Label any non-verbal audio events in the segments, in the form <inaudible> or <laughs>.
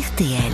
RTL.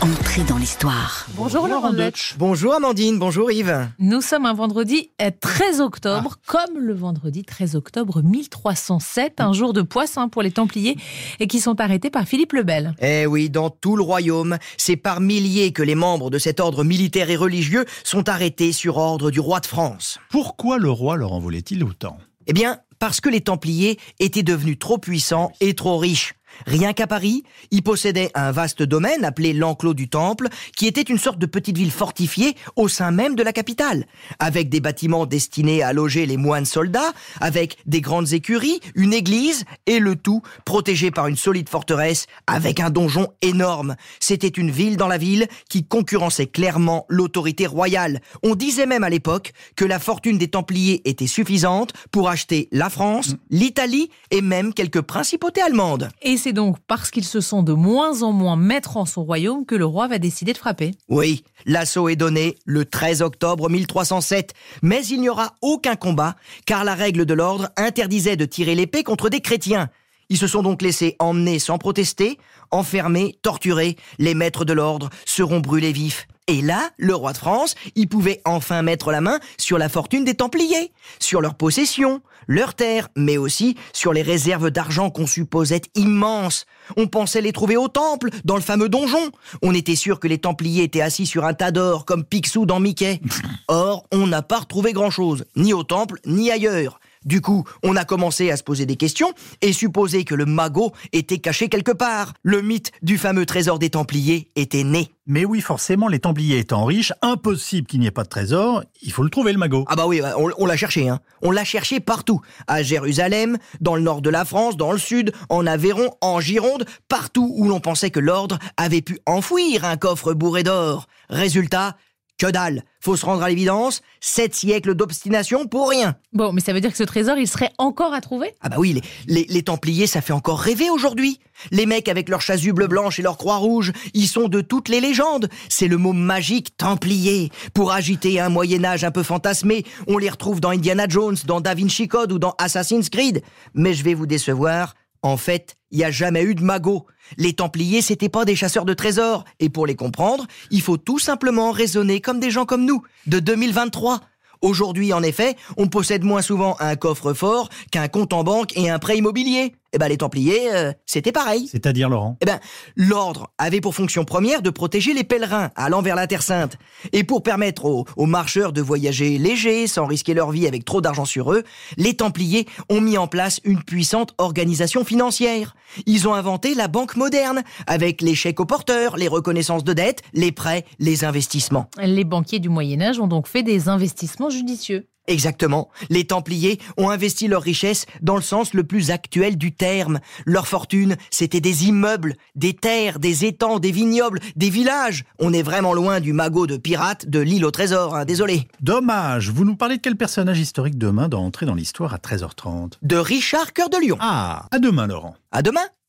Entrée dans l'histoire. Bonjour Laurent Deutsch. Bonjour Amandine, bonjour Yves. Nous sommes un vendredi euh, 13 octobre, comme le vendredi 13 octobre 1307, un jour de poisson pour les Templiers, et qui sont arrêtés par Philippe le Bel. Eh oui, dans tout le royaume, c'est par milliers que les membres de cet ordre militaire et religieux sont arrêtés sur ordre du roi de France. Pourquoi le roi leur en voulait-il autant? Eh bien, parce que les Templiers étaient devenus trop puissants et trop riches. Rien qu'à Paris, ils possédaient un vaste domaine appelé l'enclos du Temple, qui était une sorte de petite ville fortifiée au sein même de la capitale, avec des bâtiments destinés à loger les moines soldats, avec des grandes écuries, une église, et le tout protégé par une solide forteresse avec un donjon énorme. C'était une ville dans la ville qui concurrençait clairement l'autorité royale. On disait même à l'époque que la fortune des Templiers était suffisante pour acheter la France, l'Italie et même quelques principautés allemandes. Et c'est donc parce qu'ils se sont de moins en moins maîtres en son royaume que le roi va décider de frapper. Oui, l'assaut est donné le 13 octobre 1307, mais il n'y aura aucun combat, car la règle de l'ordre interdisait de tirer l'épée contre des chrétiens. Ils se sont donc laissés emmener sans protester, enfermés, torturés. Les maîtres de l'ordre seront brûlés vifs. Et là, le roi de France, il pouvait enfin mettre la main sur la fortune des Templiers, sur leurs possessions, leurs terres, mais aussi sur les réserves d'argent qu'on supposait immenses. On pensait les trouver au temple, dans le fameux donjon. On était sûr que les Templiers étaient assis sur un tas d'or, comme Picsou dans Mickey. <laughs> Or, on n'a pas retrouvé grand-chose, ni au temple, ni ailleurs. Du coup, on a commencé à se poser des questions et supposer que le magot était caché quelque part. Le mythe du fameux trésor des Templiers était né. Mais oui, forcément, les Templiers étant riches, impossible qu'il n'y ait pas de trésor, il faut le trouver le magot. Ah bah oui, on, on l'a cherché, hein. On l'a cherché partout. À Jérusalem, dans le nord de la France, dans le sud, en Aveyron, en Gironde, partout où l'on pensait que l'ordre avait pu enfouir un coffre bourré d'or. Résultat, que dalle. Faut se rendre à l'évidence, sept siècles d'obstination pour rien. Bon, mais ça veut dire que ce trésor, il serait encore à trouver? Ah bah oui, les, les, les Templiers, ça fait encore rêver aujourd'hui. Les mecs avec leurs chasubles blanches et leurs croix rouges, ils sont de toutes les légendes. C'est le mot magique Templier. Pour agiter un Moyen-Âge un peu fantasmé, on les retrouve dans Indiana Jones, dans Da Vinci Code ou dans Assassin's Creed. Mais je vais vous décevoir, en fait, il n'y a jamais eu de magot. Les Templiers, c'était pas des chasseurs de trésors. Et pour les comprendre, il faut tout simplement raisonner comme des gens comme nous, de 2023. Aujourd'hui, en effet, on possède moins souvent un coffre-fort qu'un compte en banque et un prêt immobilier. Eh ben, les Templiers, euh, c'était pareil. C'est-à-dire, Laurent? Eh ben, l'ordre avait pour fonction première de protéger les pèlerins allant vers la Terre Sainte. Et pour permettre aux, aux marcheurs de voyager légers, sans risquer leur vie avec trop d'argent sur eux, les Templiers ont mis en place une puissante organisation financière. Ils ont inventé la banque moderne, avec les chèques aux porteurs, les reconnaissances de dettes, les prêts, les investissements. Les banquiers du Moyen-Âge ont donc fait des investissements judicieux. Exactement. Les Templiers ont investi leurs richesses dans le sens le plus actuel du terme. Leur fortune, c'était des immeubles, des terres, des étangs, des vignobles, des villages. On est vraiment loin du magot de pirate de l'île au trésor, hein, désolé. Dommage, vous nous parlez de quel personnage historique demain doit entrer dans l'histoire à 13h30 De Richard Cœur de Lion. Ah, à demain, Laurent. À demain